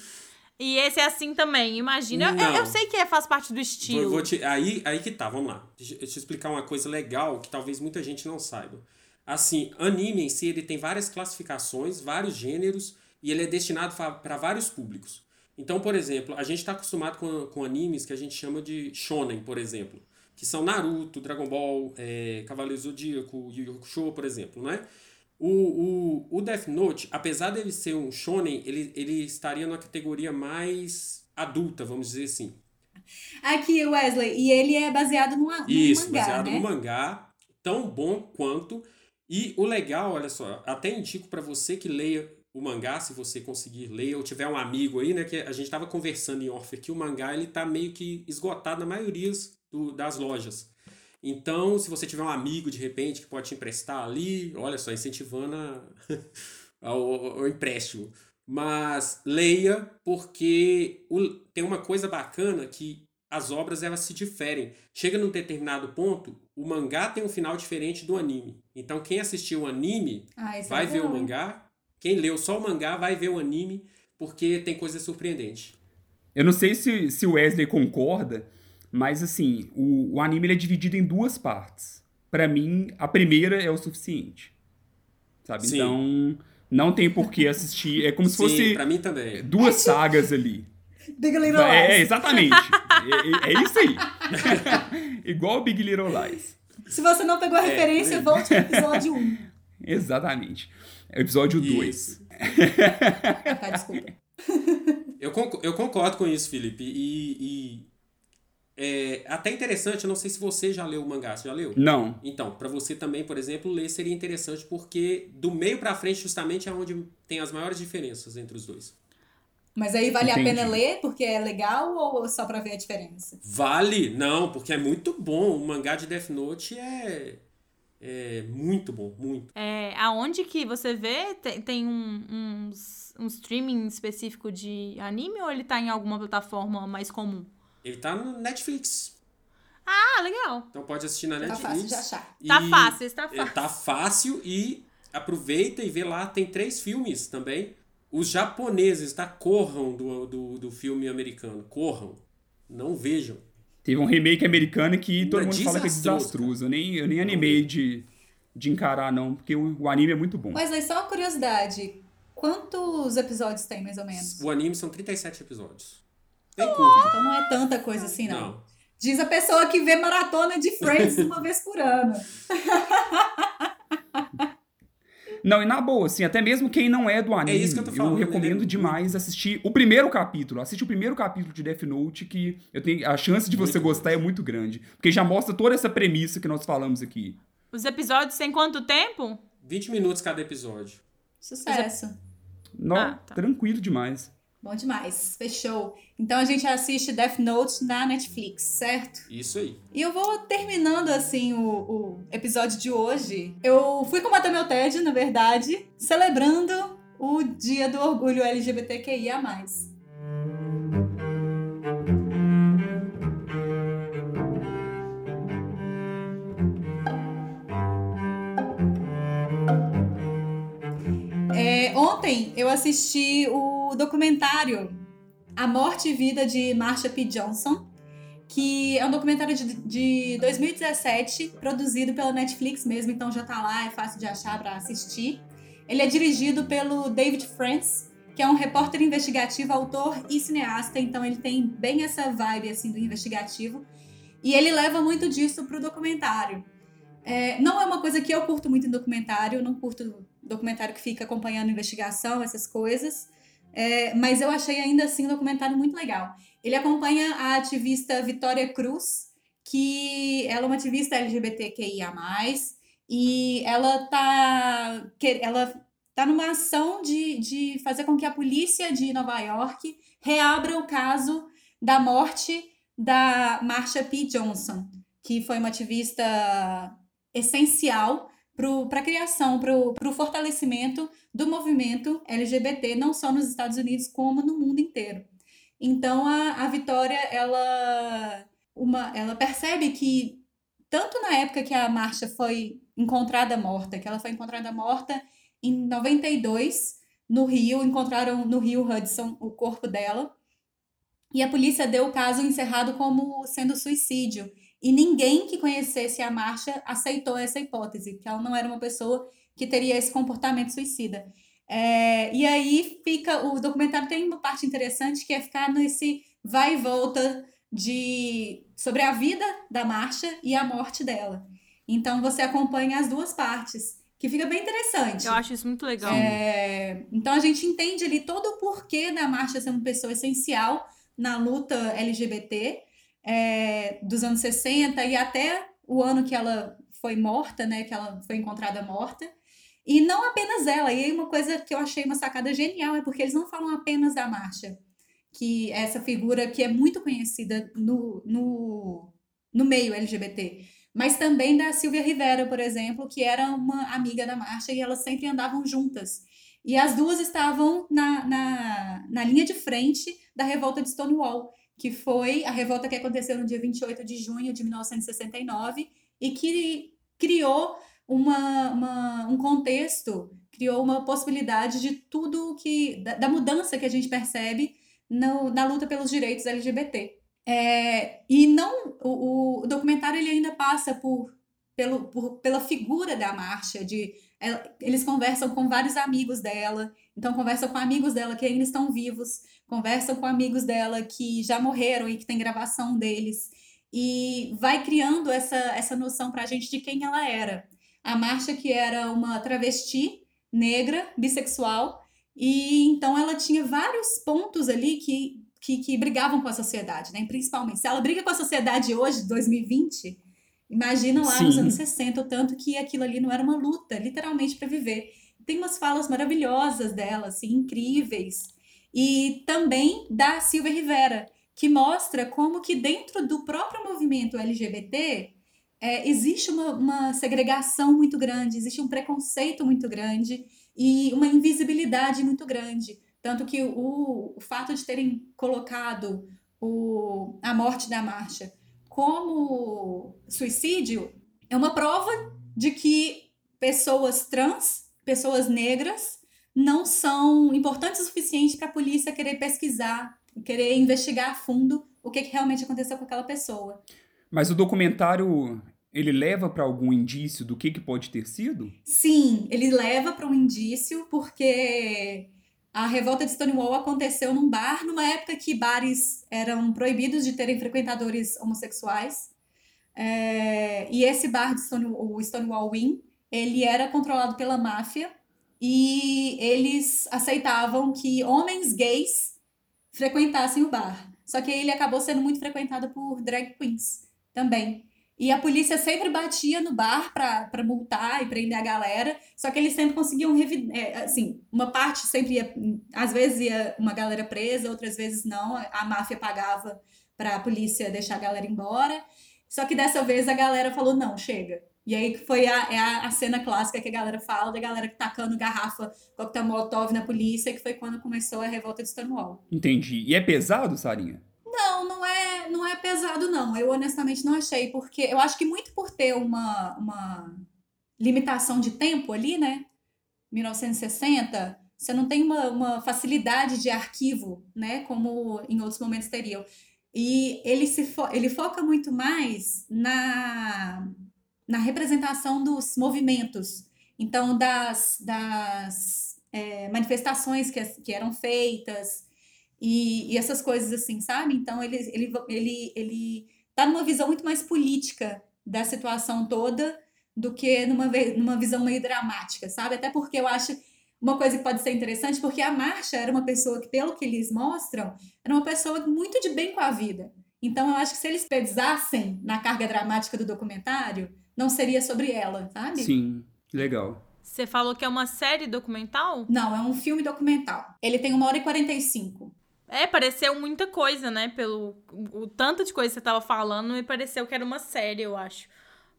E esse é assim também, imagina. Eu, eu, eu sei que é, faz parte do estilo. Vou, vou te- aí, aí que tá, vamos lá. Deixa, eu explicar uma coisa legal que talvez muita gente não saiba. Assim, anime em si, ele tem várias classificações, vários gêneros, e ele é destinado para vários públicos. Então, por exemplo, a gente está acostumado com, com animes que a gente chama de shonen, por exemplo. Que são Naruto, Dragon Ball, é, Cavaleiro Zodíaco, Yu Yu Hakusho, por exemplo, não é? O, o, o Death Note, apesar dele ser um shonen, ele, ele estaria numa categoria mais adulta, vamos dizer assim. Aqui, Wesley, e ele é baseado numa, num Isso, mangá, baseado né? no mangá, tão bom quanto. E o legal, olha só, até indico para você que leia o mangá, se você conseguir ler, ou tiver um amigo aí, né, que a gente tava conversando em off aqui, o mangá ele tá meio que esgotado na maioria do- das lojas. Então, se você tiver um amigo de repente que pode te emprestar ali, olha só, incentivando a- ao, ao- ao empréstimo. Mas leia, porque o- tem uma coisa bacana que as obras elas se diferem. Chega num determinado ponto, o mangá tem um final diferente do anime. Então, quem assistiu o anime Ah, é vai ver o mangá. Quem leu só o mangá vai ver o anime, porque tem coisa surpreendente. Eu não sei se, se o Wesley concorda, mas assim, o, o anime ele é dividido em duas partes. Pra mim, a primeira é o suficiente. Sabe? Sim. Então, não tem por que assistir. É como se Sim, fosse pra mim também. duas sagas ali. Big Little É, Lies. exatamente. é, é- é isso aí. Igual o Big Little Lies. Se você não pegou a É, referência, é. volte ao episódio 1. Exatamente. É o episódio 2. Isso. Ah, tá, desculpa. Eu, conc- eu concordo com isso, Felipe. E, e é até interessante, eu não sei se você já leu o mangá, você já leu? Não. Então, pra você também, por exemplo, ler seria interessante porque do meio pra frente justamente é onde tem as maiores diferenças entre os dois. Mas aí vale Entendi. a pena ler porque é legal ou só pra ver a diferença? Vale? Não, porque é muito bom. O mangá de Death Note é, é muito bom, muito. É, aonde que você vê? Tem, tem um, uns- um streaming específico de anime ou ele tá em alguma plataforma mais comum? Ele tá no Netflix. Ah, legal. Então pode assistir na Tá Netflix. fácil de achar. Tá fácil, está É, fácil. Tá fácil e aproveita e vê lá, tem três filmes também. Os japoneses, tá? Corram do, do, do filme americano. Corram. Não vejam. Teve um remake americano que todo É mundo fala que é desastroso, desastroso. Eu nem, eu nem animei de, de encarar, não, porque o, o anime é muito bom. Mas aí, só uma curiosidade. Quantos episódios tem, mais ou menos? O anime são 37 episódios. Bem curto. Então não é tanta coisa assim, não. Não. Diz a pessoa que vê maratona de Friends uma vez por ano. Não, e na boa, assim, até mesmo quem não é do anime, isso que eu tô falando, recomendo ele é demais assistir o primeiro capítulo. Assiste o primeiro capítulo de Death Note, que eu tenho, a chance de você Muito gostar é muito grande. Porque já mostra toda essa premissa que nós falamos aqui. Os episódios têm quanto tempo? 20 minutos cada episódio. Sucesso. Nó, Ah, tá. tranquilo demais. Bom demais. Fechou. Então a gente assiste Death Note na Netflix, certo? Isso aí. E eu vou terminando assim o, o episódio de hoje. Eu fui combater meu tédio, na verdade, celebrando o Dia do Orgulho LGBTQIA. É, ontem eu assisti o documentário A Morte e Vida de Marsha P. Johnson, que é um documentário de, de 2017, produzido pela Netflix mesmo, então já tá lá, é fácil de achar para assistir. Ele é dirigido pelo David France, que é um repórter investigativo, autor e cineasta, então ele tem bem essa vibe assim do investigativo. E ele leva muito disso pro documentário. É, não é uma coisa que eu curto muito em documentário, não curto documentário que fica acompanhando investigação, essas coisas. É, mas eu achei ainda assim um documentário muito legal. Ele acompanha a ativista Vitória Cruz, que ela é uma ativista LGBTQIA+, e ela tá, ela tá numa ação de, de fazer com que a polícia de Nova York reabra o caso da morte da Marsha P. Johnson, que foi uma ativista essencial para a criação, para o fortalecimento do movimento LGBT, não só nos Estados Unidos, como no mundo inteiro. Então, a, a Vitória, ela, uma, ela percebe que, tanto na época que a Marcha foi encontrada morta, que ela foi encontrada morta em 92, no Rio, encontraram no Rio Hudson o corpo dela, e a polícia deu o caso encerrado como sendo suicídio. E ninguém que conhecesse a Marcha aceitou essa hipótese, que ela não era uma pessoa que teria esse comportamento suicida. É, e aí fica. O documentário tem uma parte interessante que é ficar nesse vai e volta de sobre a vida da Marcha e a morte dela. Então você acompanha as duas partes, que fica bem interessante. Eu acho isso muito legal. É, então a gente entende ali todo o porquê da Marcha ser uma pessoa essencial na luta LGBT é, dos anos 60 e até o ano que ela foi morta, né? Que ela foi encontrada morta. E não apenas ela. E aí uma coisa que eu achei uma sacada genial é porque eles não falam apenas da Marcha, que é essa figura que é muito conhecida no, no, no meio LGBT. Mas também da Silvia Rivera, por exemplo, que era uma amiga da Marcha e elas sempre andavam juntas. E as duas estavam na, na, na linha de frente da revolta de Stonewall, que foi a revolta que aconteceu no dia 28 de junho de 1969 e que criou uma, uma, um contexto, criou uma possibilidade de tudo que. da, da mudança que a gente percebe no, na luta pelos direitos LGBT. É, e não o, o documentário ele ainda passa por, pelo, por, pela figura da marcha, de ela- eles conversam com vários amigos dela, então conversam com amigos dela que ainda estão vivos, conversam com amigos dela que já morreram e que tem gravação deles, e vai criando essa, essa noção pra gente de quem ela era. A Marcha, que era uma travesti negra, bissexual, e então ela tinha vários pontos ali que, que, que brigavam com a sociedade, né? Principalmente. Se ela briga com a sociedade hoje, 2020, imagina lá nos Sim. anos 60, o tanto que aquilo ali não era uma luta, literalmente, para viver. Tem umas falas maravilhosas dela, assim, incríveis. E também da Silvia Rivera, que mostra como que dentro do próprio movimento LGBT é, existe uma, uma segregação muito grande, existe um preconceito muito grande e uma invisibilidade muito grande. Tanto que o, o fato de terem colocado o, a morte da marcha como suicídio é uma prova de que pessoas trans, pessoas negras, não são importantes o suficiente para a polícia querer pesquisar, querer investigar a fundo o que, que realmente aconteceu com aquela pessoa. Mas o documentário, ele leva para algum indício do que, que pode ter sido? Sim, ele leva para um indício, porque a revolta de Stonewall aconteceu num bar, numa época que bares eram proibidos de terem frequentadores homossexuais. É, e esse bar de Stonewall, o Stonewall Inn, ele era controlado pela máfia e eles aceitavam que homens gays frequentassem o bar. Só que ele acabou sendo muito frequentado por drag queens também. E a polícia sempre batia no bar pra multar e prender a galera, só que eles sempre conseguiam é, assim, uma parte sempre ia, às vezes ia uma galera presa, outras vezes não, a máfia pagava pra polícia deixar a galera embora. Só que dessa vez a galera falou não, chega. E aí que foi a, é a, a cena clássica que a galera fala, da galera tacando garrafa coquetel molotov na polícia, que foi quando começou a revolta de Stonewall. Entendi. E é pesado, Sarinha? Não, não é, não é pesado, não. Eu honestamente não achei, porque eu acho que muito por ter uma, uma limitação de tempo ali, né? 1960, você não tem uma, uma facilidade de arquivo, né? Como em outros momentos teriam. E ele, se fo ele foca muito mais na, na representação dos movimentos. Então, das, das é, manifestações que, que eram feitas, e, e essas coisas assim, sabe? Então ele, ele, ele, ele tá numa visão muito mais política da situação toda do que numa, numa visão meio dramática, sabe? Até porque eu acho uma coisa que pode ser interessante, porque a Marcia era uma pessoa que, pelo que eles mostram, era uma pessoa muito de bem com a vida. Então, eu acho que se eles pesassem na carga dramática do documentário, não seria sobre ela, sabe? Sim, legal. Você falou que é uma série documental? Não, é um filme documental. Ele tem uma hora e 45. É, pareceu muita coisa, né? Pelo o, o tanto de coisa que você tava falando, me pareceu que era uma série, eu acho.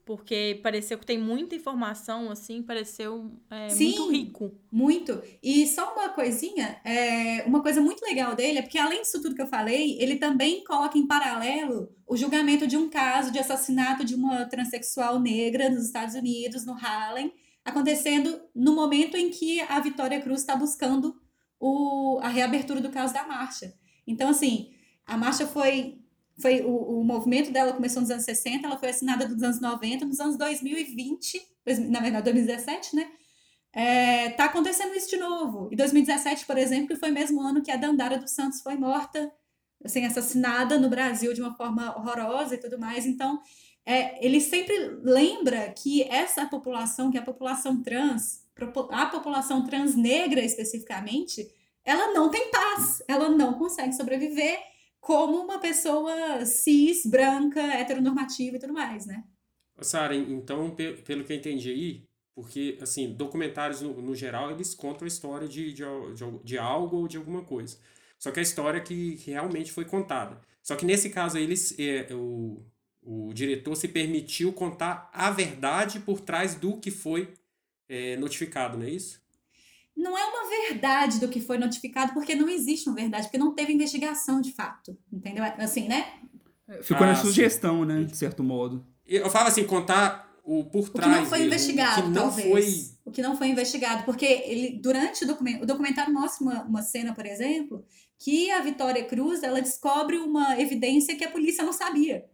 Porque pareceu que tem muita informação, assim, pareceu é, Sim. muito rico. Muito. E só uma coisinha, é, uma coisa muito legal dele é porque, além disso tudo que eu falei, ele também coloca em paralelo o julgamento de um caso de assassinato de uma transexual negra nos Estados Unidos, no Harlem, acontecendo no momento em que a Vitória Cruz está buscando o, a reabertura do caso da marcha. Então, assim, a marcha foi. Foi o, o movimento dela começou nos anos 60, ela foi assinada nos anos 90, nos anos 2020, dois- na verdade, 2017, né? É, tá acontecendo isso de novo. Em 2017, por exemplo, foi o mesmo ano que a Dandara dos Santos foi morta, assim, assassinada no Brasil de uma forma horrorosa e tudo mais. Então, é, ele sempre lembra que essa população, que a população trans, a população trans negra especificamente, ela não tem paz, ela não consegue sobreviver como uma pessoa cis, branca, heteronormativa e tudo mais, né? Sara, então, pe- pelo que eu entendi aí, porque, assim, documentários no, no geral, eles contam a história de, de, de, de algo ou de alguma coisa. Só que a história que, que realmente foi contada. Só que nesse caso aí, eles, é, o, o diretor se permitiu contar a verdade por trás do que foi é, notificado, não é isso? Não é uma verdade do que foi notificado, porque não existe uma verdade, porque não teve investigação de fato, entendeu? Assim, né? Ficou na Ah, sim. sugestão, né? De certo modo. Eu falo assim, contar o por O que trás não foi mesmo, investigado, o que não talvez. foi O que não foi investigado, porque ele, durante o documentário, o documentário mostra uma, uma cena, por exemplo, que a Vitória Cruz, ela descobre uma evidência que a polícia não sabia.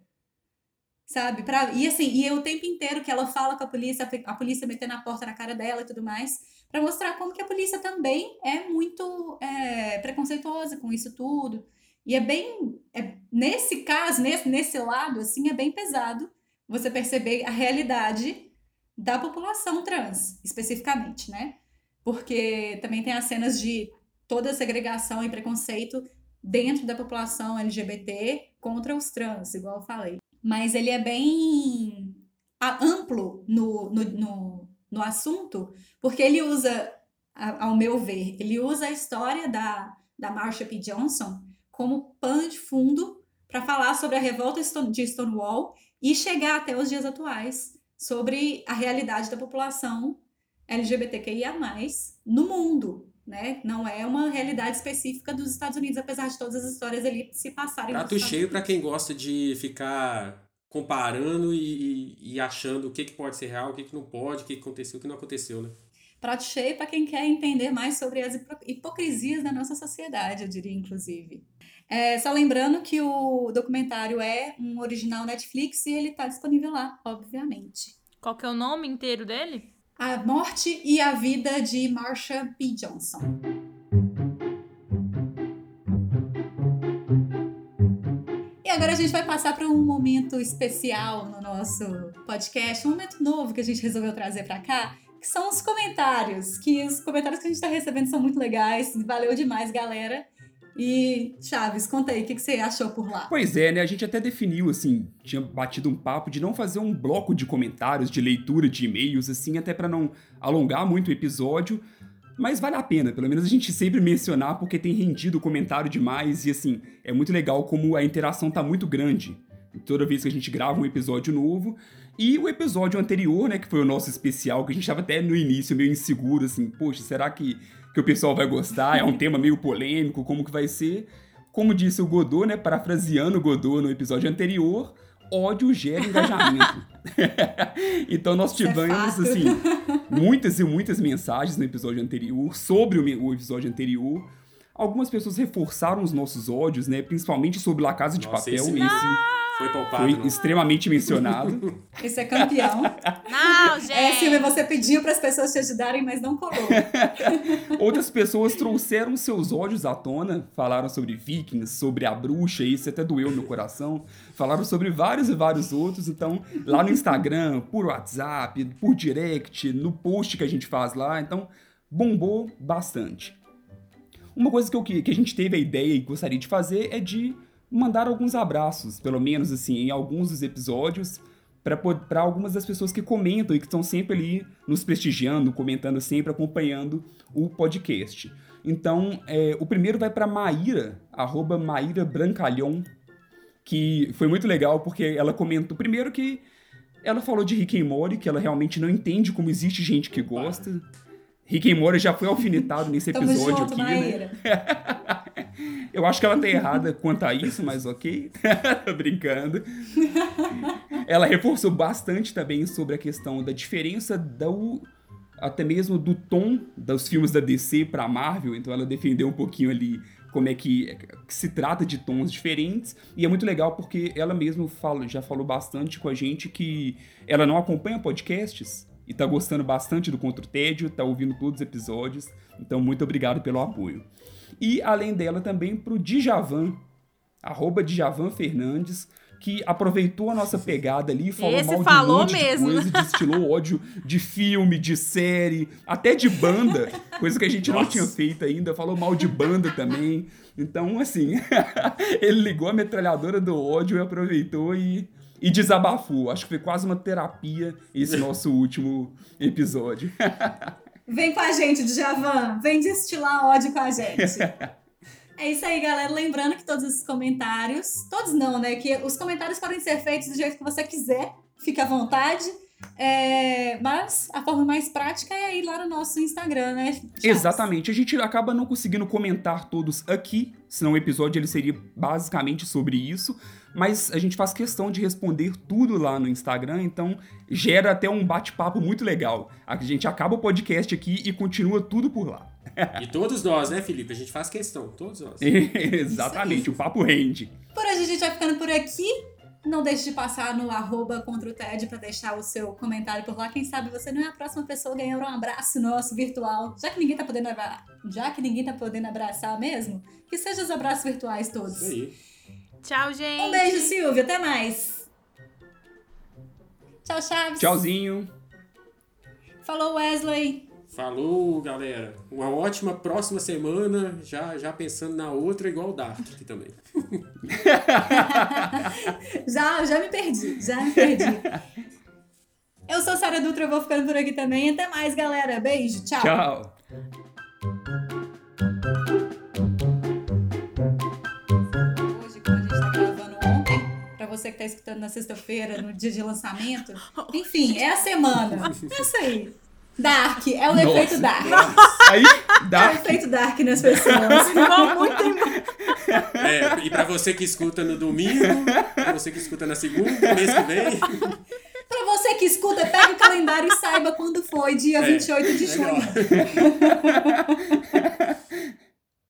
Sabe? Pra, e assim, e é o tempo inteiro que ela fala com a polícia, a polícia metendo a porta na cara dela e tudo mais, para mostrar como que a polícia também é muito é, preconceituosa com isso tudo. E é bem. é- nesse caso, nesse, nesse lado, assim, é bem pesado você perceber a realidade da população trans, especificamente, né? Porque também tem as cenas de toda a segregação e preconceito dentro da população LGBT contra os trans, igual eu falei. Mas ele é bem amplo no, no, no, no assunto, porque ele usa, ao meu ver, ele usa a história da, da Marsha P. Johnson como pano de fundo para falar sobre a revolta de Stonewall e chegar até os dias atuais sobre a realidade da população LGBTQIA+, no mundo, né? Não é uma realidade específica dos Estados Unidos, apesar de todas as histórias ali se passarem prato cheio para quem gosta de ficar comparando e, e- e achando o que, que pode ser real, o que, que não pode, o que, que aconteceu, o que não aconteceu, né? Prato cheio para quem quer entender mais sobre as hipo- hipocrisias da nossa sociedade, eu diria, inclusive. É, só lembrando que o documentário é um original Netflix e ele está disponível lá, obviamente. Qual que é o nome inteiro dele? A Morte e a Vida de Marsha P. Johnson. Agora a gente vai passar para um momento especial no nosso podcast, um momento novo que a gente resolveu trazer para cá, que são os comentários. Que os comentários que a gente está recebendo são muito legais, valeu demais, galera. E Chaves, conta aí, o que, que você achou por lá? Pois é, né? A gente até definiu, assim, tinha batido um papo de não fazer um bloco de comentários, de leitura de e-mails, assim, até pra não alongar muito o episódio. Mas vale a pena, pelo menos a gente sempre mencionar, porque tem rendido comentário demais e, assim, é muito legal como a interação tá muito grande. Toda vez que a gente grava um episódio novo. E o episódio anterior, né, que foi o nosso especial, que a gente tava até no início meio inseguro, assim, poxa, será que, que o pessoal vai gostar? É um tema meio polêmico, como que vai ser? Como disse o Godot, né, parafraseando o Godot no episódio anterior, ódio gera engajamento. então nós é tivemos, fato. assim, muitas e muitas mensagens no episódio anterior, sobre o, o episódio anterior. Algumas pessoas reforçaram os nossos ódios, né, principalmente sobre La Casa de Nossa, Papel. esse- Esse Foi poupado, foi não. extremamente mencionado. Esse é campeão. Não, gente! É, Silvia, você pediu para as pessoas te ajudarem, mas não colou. Outras pessoas trouxeram seus ódios à tona, falaram sobre vikings, sobre a bruxa, isso até doeu no coração. Falaram sobre vários e vários outros, então lá no Instagram, por WhatsApp, por direct, no post que a gente faz lá, então bombou bastante. Uma coisa que, eu, que a gente teve a ideia e gostaria de fazer é de mandar alguns abraços, pelo menos assim, em alguns dos episódios, para algumas das pessoas que comentam e que estão sempre ali nos prestigiando, comentando sempre, acompanhando o podcast. Então, é, o primeiro vai para Maíra, arroba Maíra Brancalhon, que foi muito legal porque ela comentou primeiro que ela falou de Rick and Morty, que ela realmente não entende como existe gente que gosta. Rick Morty já foi alfinetado nesse episódio junto, aqui, né? Eu acho que ela tá errada quanto a isso, mas ok. Tô brincando. Ela reforçou bastante também sobre a questão da diferença do até mesmo do tom dos filmes da DC pra Marvel, então ela defendeu um pouquinho ali como é que, que se trata de tons diferentes, e é muito legal porque ela mesma fala, já falou bastante com a gente que ela não acompanha podcasts e tá gostando bastante do Contra o Tédio, tá ouvindo todos os episódios, então muito obrigado pelo apoio. E além dela também pro Djavan, arroba Djavan Fernandes, que aproveitou a nossa pegada ali e falou Esse mal de falou um monte mesmo. de coisa, destilou ódio de filme, de série, até de banda, coisa que a gente não Nossa. tinha feito ainda, falou mal de banda também. Então, assim, ele ligou a metralhadora do ódio e aproveitou e, e desabafou. Acho que foi quase uma terapia esse nosso último episódio. Vem com a gente, Djavan. Vem destilar ódio com a gente. É isso aí, galera. Lembrando que todos esses comentários, todos não, né? Que os comentários podem ser feitos do jeito que você quiser, fique à vontade. É, mas a forma mais prática é ir lá no nosso Instagram, né? Charles? Exatamente. A gente acaba não conseguindo comentar todos aqui, senão o episódio ele seria basicamente sobre isso. Mas a gente faz questão de responder tudo lá no Instagram, então gera até um bate-papo muito legal. A gente acaba o podcast aqui e continua tudo por lá. E todos nós, né, Felipe? A gente faz questão, todos nós. Exatamente, o papo rende. Por hoje a gente vai ficando por aqui. Não deixe de passar no arroba contra o TED pra deixar o seu comentário por lá. Quem sabe você não é a próxima pessoa a ganhar um abraço nosso virtual. Já que ninguém tá podendo abra... já que ninguém tá podendo abraçar mesmo, que sejam os abraços virtuais todos. Isso aí. Tchau, gente. Um beijo, Silvia. Até mais. Tchau, Chaves. Tchauzinho. Falou, Wesley. Falou, galera. Uma ótima próxima semana, já, já pensando na outra, igual o Dark aqui também. Já, já me perdi. Já me perdi. Eu sou Sara Dutra, eu vou ficando por aqui também. Até mais, galera. Beijo. Tchau. Tchau. Hoje, como a gente tá gravando ontem, pra você que tá escutando na sexta-feira, no dia de lançamento. Enfim, é a semana. É isso aí. Dark, é o Nossa. efeito Dark. Aí, É o efeito Dark nas pessoas. Ficou muito É, e pra você que escuta no domingo, pra você que escuta na segunda, mês que vem. Pra você que escuta, pega o calendário e saiba quando foi, dia É, 28 de legal. junho.